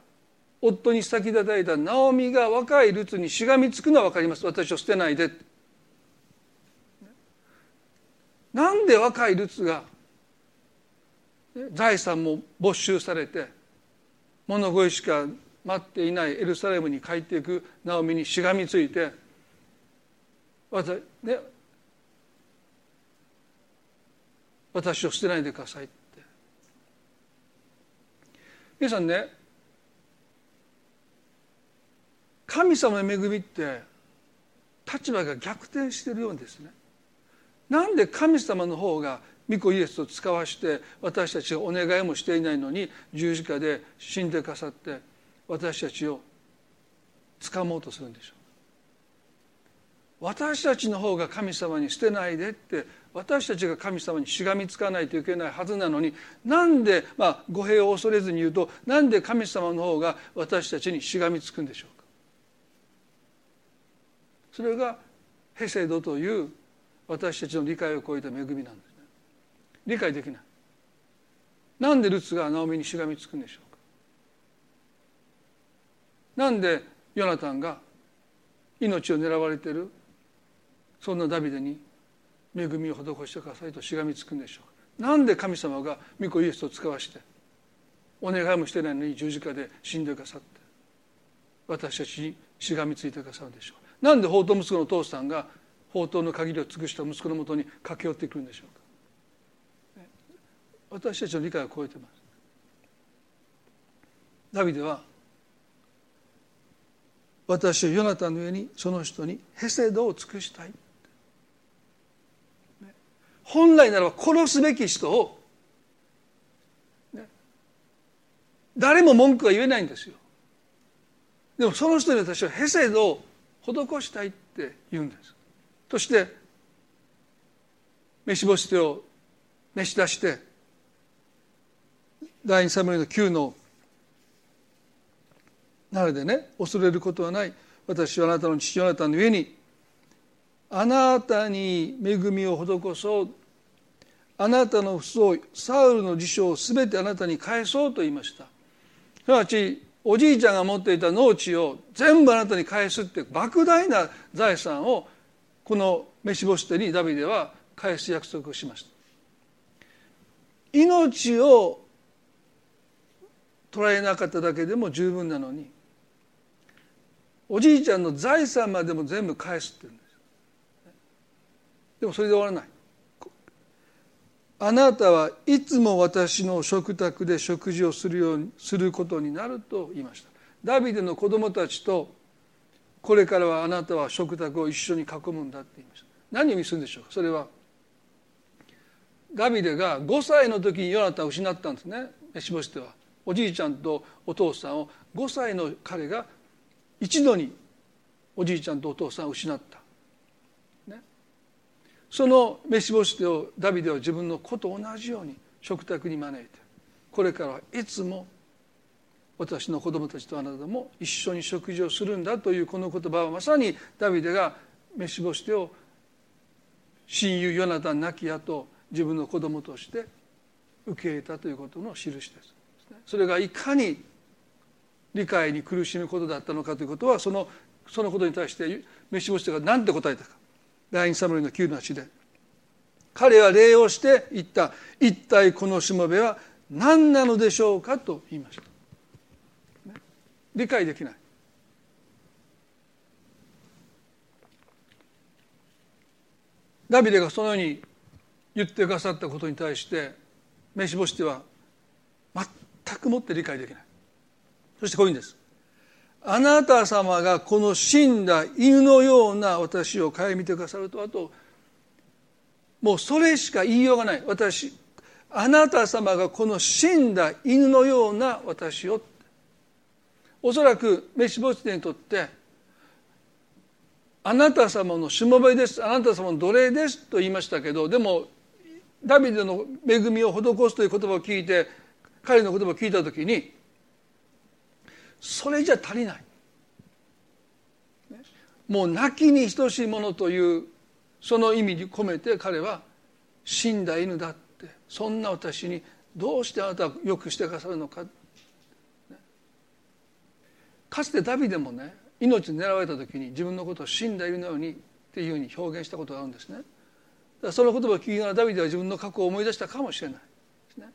夫に先立たれたナオミが若いルツにしがみつくのは分かります。私を捨てないで。なんで若いルツが財産も没収されて物乞いしか待っていないエルサレムに帰っていくナオミにしがみついて私,、ね、私を捨てないでくださいって皆さんね神様の恵みって立場が逆転してるようですね。なんで神様の方が御子イエスを使わして私たちがお願いもしていないのに十字架で死んでかさって私たちを掴もうとするんでしょう。私たちの方が神様に捨てないでって私たちが神様にしがみつかないといけないはずなのになんで、まあ、語弊を恐れずに言うとなんで神様の方が私たちにしがみつくんでしょうか。それがヘセドという私たちの理解を超えた恵みなんですね。理解できない。なんでルツがナオミにしがみつくんでしょうか。なんでヨナタンが命を狙われてるそんなダビデに恵みを施してくださいとしがみつくんでしょうか。なんで神様が御子イエスを使わしてお願いもしてないのに十字架で死んでくださって私たちにしがみついてくださるでしょう。なんで宝刀息子のお父さんが宝刀の限りを尽くした息子のもとに駆け寄ってくるんでしょうか。私たちの理解を超えてます。ダビデは私はヨナタンの上にその人にヘセドを尽くしたい。本来ならば殺すべき人を誰も文句は言えないんですよ。でもその人に私はヘセドを施したいって言うんです。そして飯干し手を召し出して第二サムエルの9のなのでね恐れることはない私はあなたの父あなたの上にあなたに恵みを施そうあなたの不相サウルの辞書を全てあなたに返そうと言いました。すなわちおじいちゃんが持っていた農地を全部あなたに返すって莫大な財産をこの飯干し手にダビデは返す約束をしました。命を捉えなかっただけでも十分なのにおじいちゃんの財産までも全部返すって言うんです。でもそれで終わらない。あなたはいつも私の食卓で食事をするようにすることになると言いました。ダビデの子供たちとこれからはあなたは食卓を一緒に囲むんだって言いました。何を意味するんでしょう？かそれはダビデが5歳の時にヨナタを失ったんですね。しぼしては。おじいちゃんとお父さんを5歳の彼が一度におじいちゃんとお父さんを失った。その飯干し手をダビデは自分の子と同じように食卓に招いてこれからはいつも私の子供たちとあなたも一緒に食事をするんだというこの言葉はまさにダビデが飯干し手を親友ヨナタン亡き後自分の子供として受け入れたということの印です。それがいかに理解に苦しむことだったのかということはそのそのことに対して飯干し手が何て答えたか。第2サムエルの9の8で。彼は礼をして言った。一体このしもべは何なのでしょうかと言いました、理解できない。ダビデがそのように言ってくださったことに対して召し干しては全くもって理解できない。そしてこういうんです。あなた様がこの死んだ犬のような私を顧みてくださるとあともうそれしか言いようがない。私あなた様がこの死んだ犬のような私をおそらくメシボチテにとってあなた様のしもべです。あなた様の奴隷ですと言いましたけどでもダビデの恵みを施すという言葉を聞いて彼の言葉を聞いた時にそれじゃ足りない。もう泣きに等しいものというその意味に込めて彼は死んだ犬だってそんな私にどうしてあなたはよくしてくださるのか。かつてダビデもね命狙われた時に自分のことを死んだ犬のようにっていうふうに表現したことがあるんですね。だからその言葉を聞きながらダビデは自分の過去を思い出したかもしれないですね。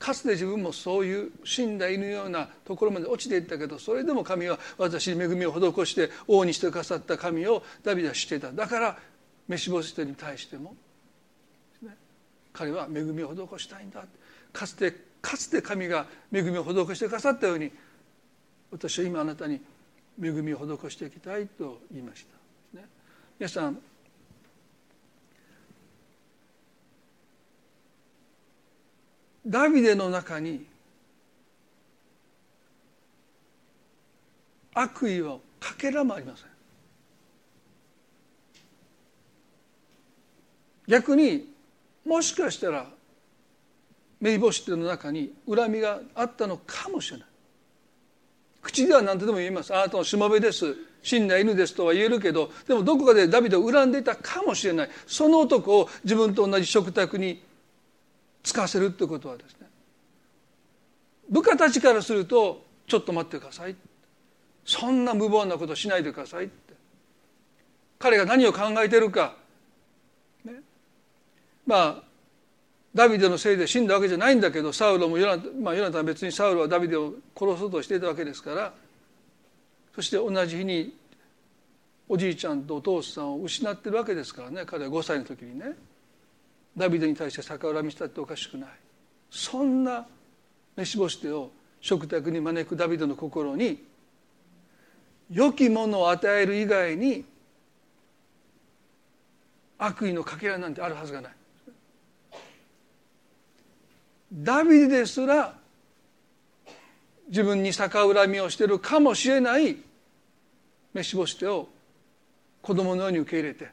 かつて自分もそういう死んだ犬のようなところまで落ちていったけどそれでも神は私に恵みを施して王にしてくださった神をダビデは知っていただからメシボステに対しても、ね、彼は恵みを施したいんだかつてかつて神が恵みを施してくださったように私は今あなたに恵みを施していきたいと言いました、ね、皆さんダビデの中に悪意はかけらもありません。逆にもしかしたらメイボシテの中に恨みがあったのかもしれない。口では何とでも言います。あなたのしもべです。死んだ犬ですとは言えるけどでもどこかでダビデを恨んでいたかもしれない。その男を自分と同じ食卓に使わせるってことはですね。部下たちからするとちょっと待ってくださいそんな無謀なことしないでくださいって。彼が何を考えてるか、ね、まあダビデのせいで死んだわけじゃないんだけどサウロもヨナ,、まあ、ヨナタンは別にサウロはダビデを殺そうとしていたわけですからそして同じ日におじいちゃんとお父さんを失ってるわけですからね彼は5歳の時にね。ダビデに対して逆恨みしたっておかしくない。そんな飯干してを食卓に招くダビデの心に良きものを与える以外に悪意のかけらなんてあるはずがない。ダビデですら自分に逆恨みをしているかもしれない飯干してを子供のように受け入れて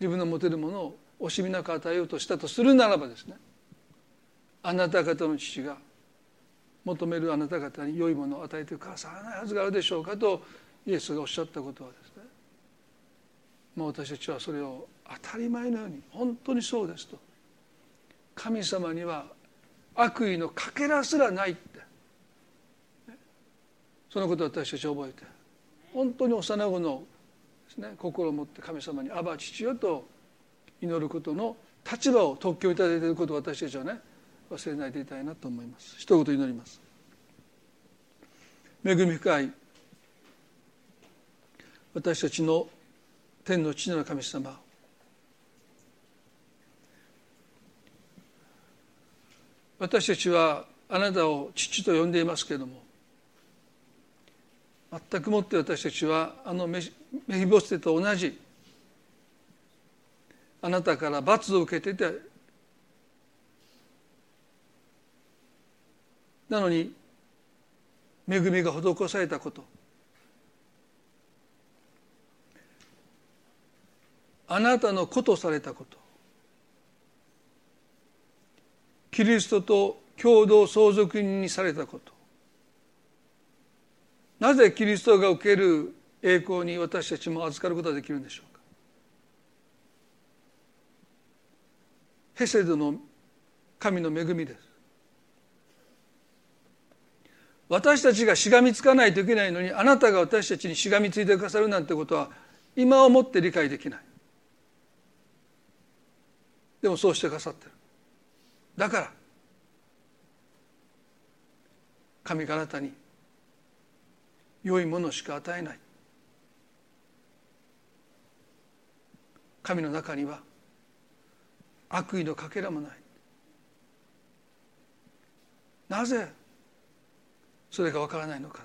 自分の持てるものを惜しみなく与えようとしたとするならばですねあなた方の父が求めるあなた方に良いものを与えてくださらないはずがあるでしょうかとイエスがおっしゃったことはですねもう私たちはそれを当たり前のように本当にそうですと。神様には悪意のかけらすらないって。そのことを私たち覚えて。本当に幼子のです、ね、心を持って神様に「アバ父よ」と祈ることの立場を特許いただいていることを私たちはね忘れないでいたいなと思います。一言祈ります。恵み深い私たちの天の父なる神様私たちはあなたを父と呼んでいますけれども全くもって私たちはあのメヒボステと同じあなたから罰を受けていてなのに恵みが施されたこと。あなたの子とされたこと。キリストと共同相続人にされたこと。なぜキリストが受ける栄光に私たちも預かることができるんでしょうか。ヘセドの神の恵みです。私たちがしがみつかないといけないのにあなたが私たちにしがみついてくださるなんてことは今をもって理解できない。でもそうしてくださってる。だから神があなたに良いものしか与えない。神の中には悪意のかけらもない。なぜそれがわからないのか。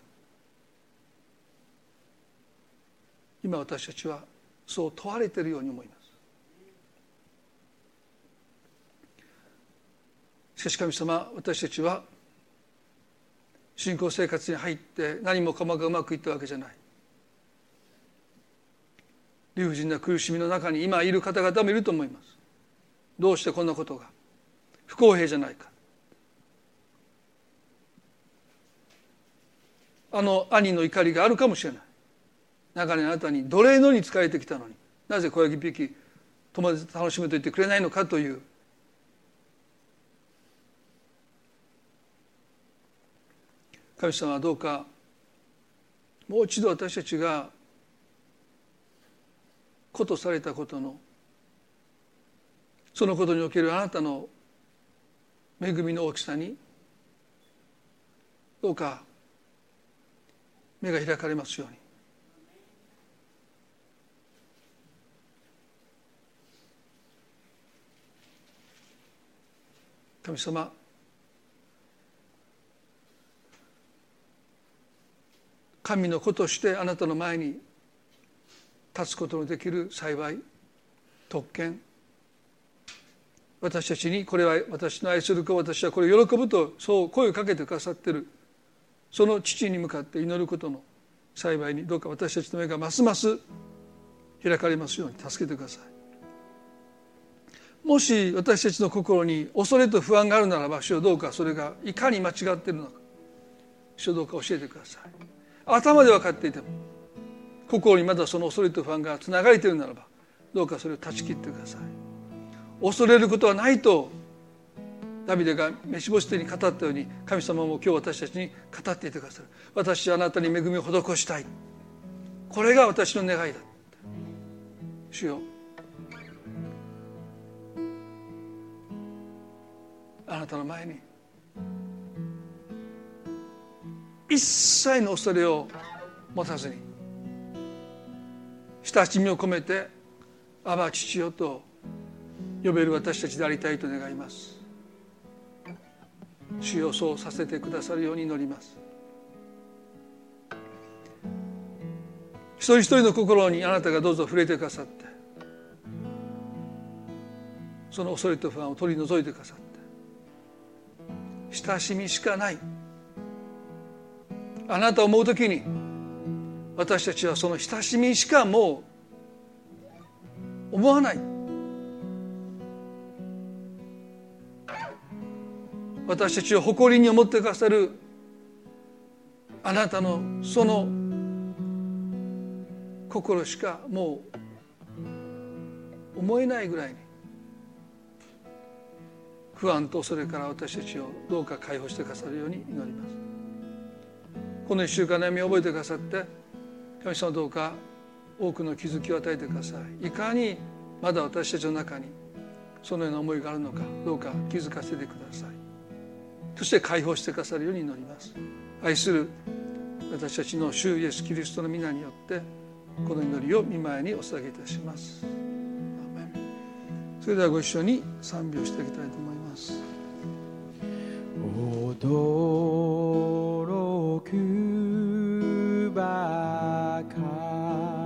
今私たちはそう問われているように思います。しかし神様私たちは信仰生活に入って何もかもがうまくいったわけじゃない。理不尽な苦しみの中に今いる方々もいると思います。どうしてこんなことが？不公平じゃないか。あの兄の怒りがあるかもしれない。長年あなたに奴隷のに仕えてきたのになぜ小ヤギ匹友達と楽しめと言ってくれないのかという神様はどうかもう一度私たちがことされたことのそのことにおけるあなたの恵みの大きさにどうか目が開かれますように。神様神の子としてあなたの前に立つことのできる幸い特権。私たちにこれは私の愛する子私はこれを喜ぶとそう声をかけてくださってる。その父に向かって祈ることの幸いにどうか私たちの目がますます開かれますように助けてください。もし私たちの心に恐れと不安があるならば主よどうかそれがいかに間違っているのか主よどうか教えてください。頭で分かっていても心にまだその恐れと不安がつながれているならばどうかそれを断ち切ってください。恐れることはないとダビデが飯干し手に語ったように神様も今日私たちに語っていてくださる。私あなたに恵みを施したい。これが私の願いだ。主よ。あなたの前に一切の恐れを持たずに親しみを込めて「アバ父よ」と呼べる私たちでありたいと願います。主よそうさせてくださるように祈ります。一人一人の心にあなたがどうぞ触れてくださってその恐れと不安を取り除いてくださって親しみしかないあなたを思う時に私たちはその親しみしかもう思わない。私たちを誇りに思ってくださるあなたのその心しかもう思えないぐらいに不安とそれから私たちをどうか解放してくださるように祈ります。この1週間悩みを覚えてくださって神様どうか多くの気づきを与えてください。いかにまだ私たちの中にそのような思いがあるのかどうか気づかせてください。そして解放してくださるように祈ります。愛する私たちの主イエスキリストの皆によってこの祈りを見舞いにお捧げいたします。それではご一緒に賛美をしていきたいと思います。驚くばかり。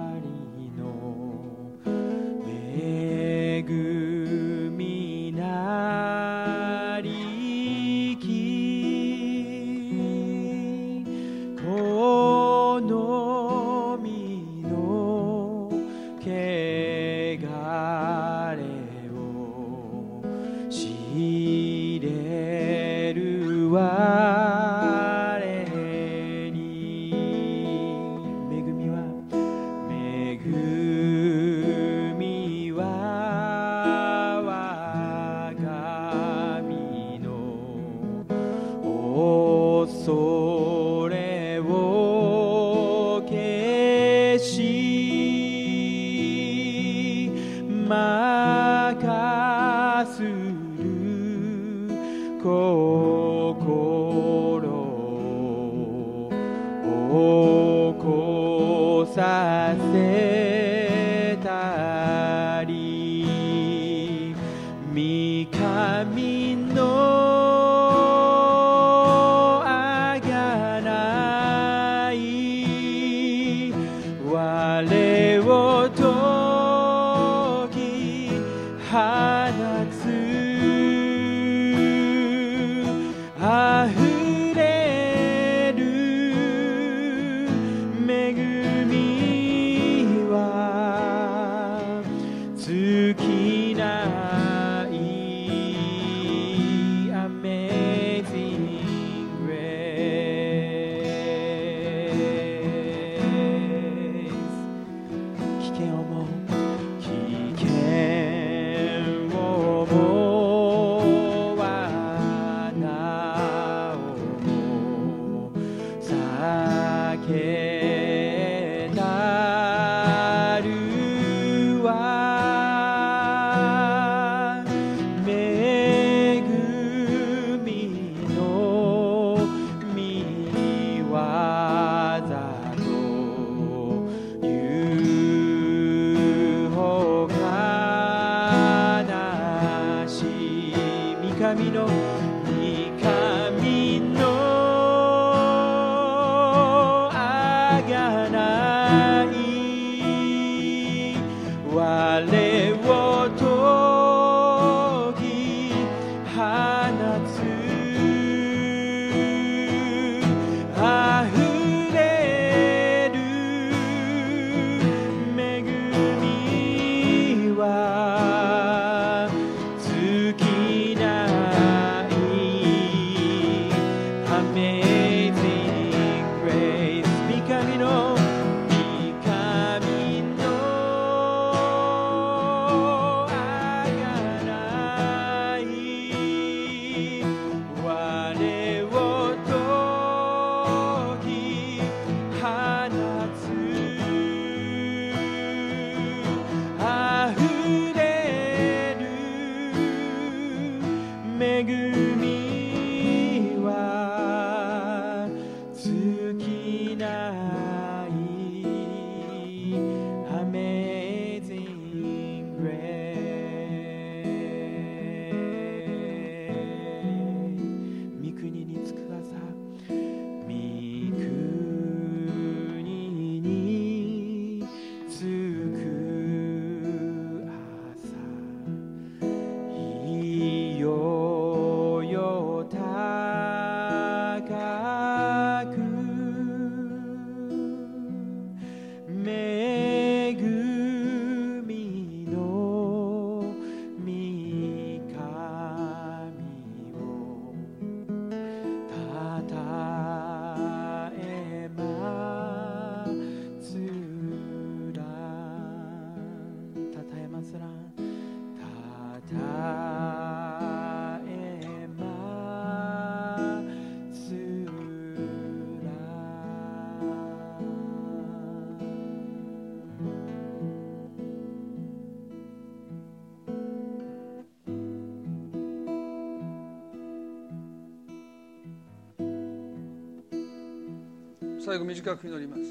最後短く祈ります。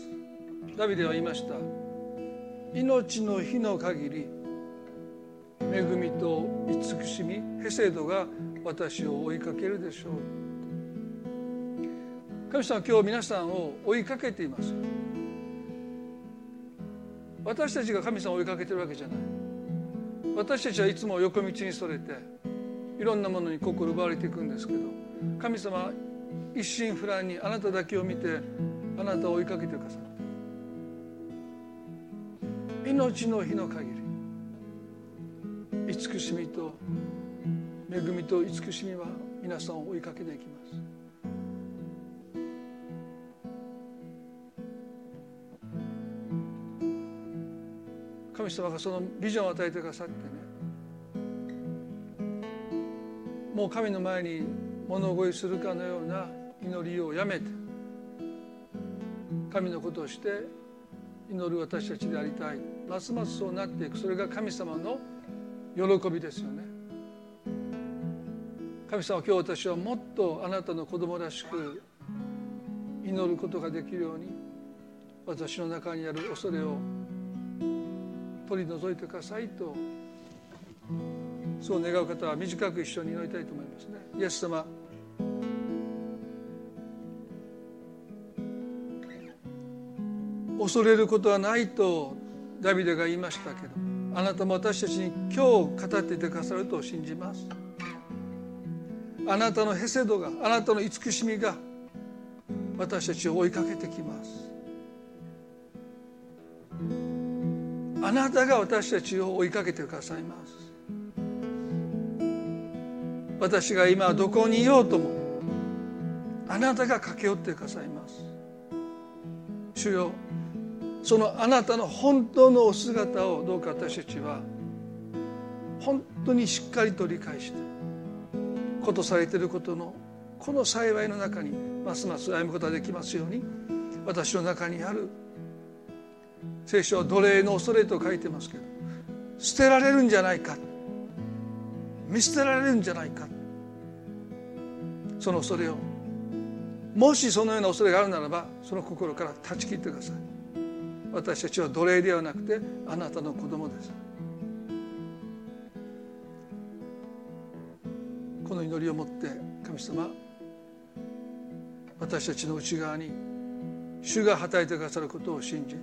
ダビデは言いました。命の日の限り恵みと慈しみヘセドが私を追いかけるでしょう。神様は今日皆さんを追いかけています。私たちが神様を追いかけてるわけじゃない。私たちはいつも横道にそれていろんなものに心奪われていくんですけど神様一心不乱にあなただけを見てあなたを追いかけてくださった命の日の限り慈しみと恵みと慈しみは皆さんを追いかけていきます。神様がそのビジョンを与えてくださってねもう神の前に物乞いするかのような祈りをやめて神のことをして祈る私たちでありたい。ますますそうなっていく。それが神様の喜びですよね。神様今日私はもっとあなたの子供らしく祈ることができるように私の中にある恐れを取り除いてくださいとそう願う方は短く一緒に祈りたいと思いますね。イエス様。恐れることはないとダビデが言いましたけどあなたも私たちに今日語っていてくださると信じます。あなたのヘセドがあなたの慈しみが私たちを追いかけてきます。あなたが私たちを追いかけてくださいます。私が今どこにいようともあなたが駆け寄ってくださいます。主よそのあなたの本当のお姿をどうか私たちは本当にしっかりと理解してことされていることのこの幸いの中にますます歩むことができますように私の中にある聖書は奴隷の恐れと書いてますけど捨てられるんじゃないか見捨てられるんじゃないかその恐れをもしそのような恐れがあるならばその心から断ち切ってください。私たちは奴隷ではなくてあなたの子供です。この祈りをもって神様私たちの内側に主が働いてくださることを信じ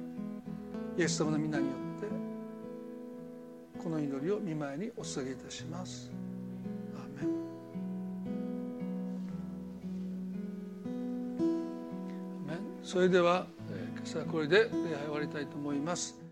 イエス様の皆によってこの祈りを見舞いにお捧げいたします。それでは、さあ、これで礼拝終わりたいと思います。